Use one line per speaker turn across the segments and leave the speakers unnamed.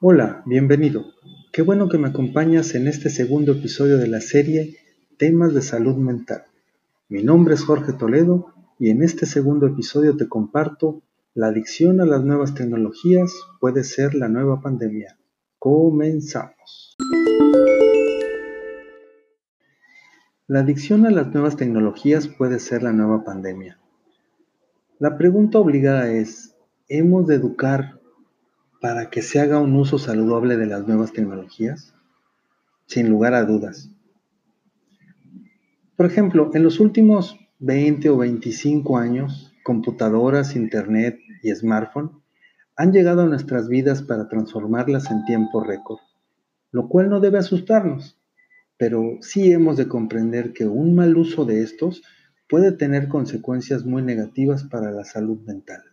Hola, bienvenido. Qué bueno que me acompañas en este segundo episodio de la serie Temas de Salud Mental. Mi nombre es Jorge Toledo y en este segundo episodio te comparto La adicción a las nuevas tecnologías puede ser la nueva pandemia. Comenzamos. La adicción a las nuevas tecnologías puede ser la nueva pandemia. La pregunta obligada es, ¿hemos de educar para que se haga un uso saludable de las nuevas tecnologías? Sin lugar a dudas. Por ejemplo, en los últimos 20 o 25 años, computadoras, internet y smartphone han llegado a nuestras vidas para transformarlas en tiempo récord, lo cual no debe asustarnos, pero sí hemos de comprender que un mal uso de estos puede tener consecuencias muy negativas para la salud mental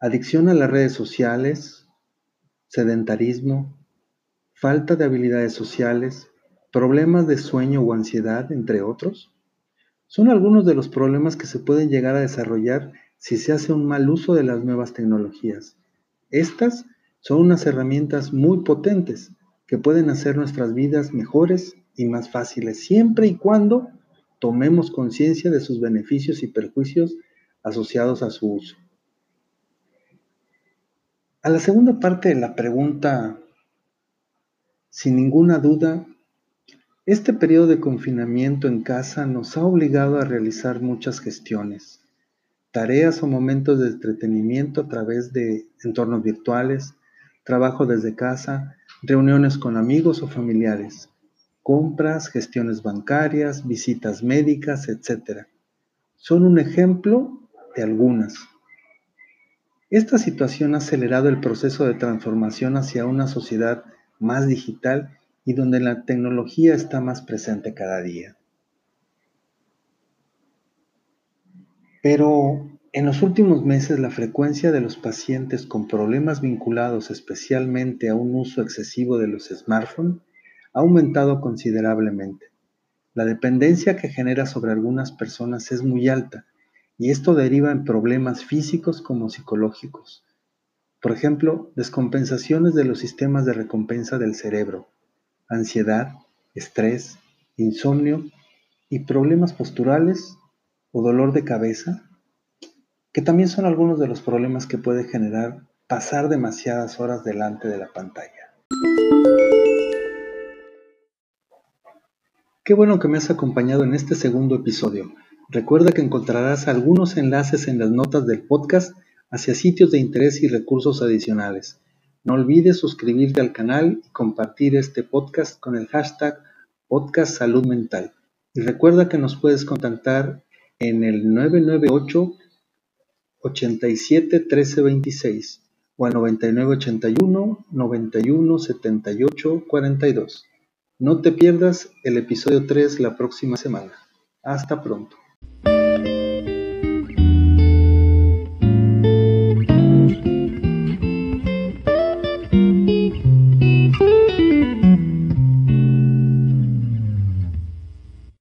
adicción a las redes sociales, sedentarismo, falta de habilidades sociales, problemas de sueño o ansiedad, entre otros, son algunos de los problemas que se pueden llegar a desarrollar si se hace un mal uso de las nuevas tecnologías. Estas son unas herramientas muy potentes que pueden hacer nuestras vidas mejores y más fáciles, siempre y cuando tomemos conciencia de sus beneficios y perjuicios asociados a su uso. A la segunda parte de la pregunta, sin ninguna duda, este periodo de confinamiento en casa nos ha obligado a realizar muchas gestiones, tareas o momentos de entretenimiento a través de entornos virtuales, trabajo desde casa, reuniones con amigos o familiares, compras, gestiones bancarias, visitas médicas, etc. Son un ejemplo de algunas. Esta situación ha acelerado el proceso de transformación hacia una sociedad más digital y donde la tecnología está más presente cada día. Pero en los últimos meses la frecuencia de los pacientes con problemas vinculados especialmente a un uso excesivo de los smartphones ha aumentado considerablemente. La dependencia que genera sobre algunas personas es muy alta y esto deriva en problemas físicos como psicológicos. Por ejemplo, descompensaciones de los sistemas de recompensa del cerebro, ansiedad, estrés, insomnio y problemas posturales o dolor de cabeza, que también son algunos de los problemas que puede generar pasar demasiadas horas delante de la pantalla. Qué bueno que me has acompañado en este segundo episodio. Recuerda que encontrarás algunos enlaces en las notas del podcast hacia sitios de interés y recursos adicionales. No olvides suscribirte al canal y compartir este podcast con el hashtag Podcast Salud Mental. Y recuerda que nos puedes contactar en el 998 87 1326 o al 9981 91 78 42. No te pierdas el episodio 3 la próxima semana. Hasta pronto. thank you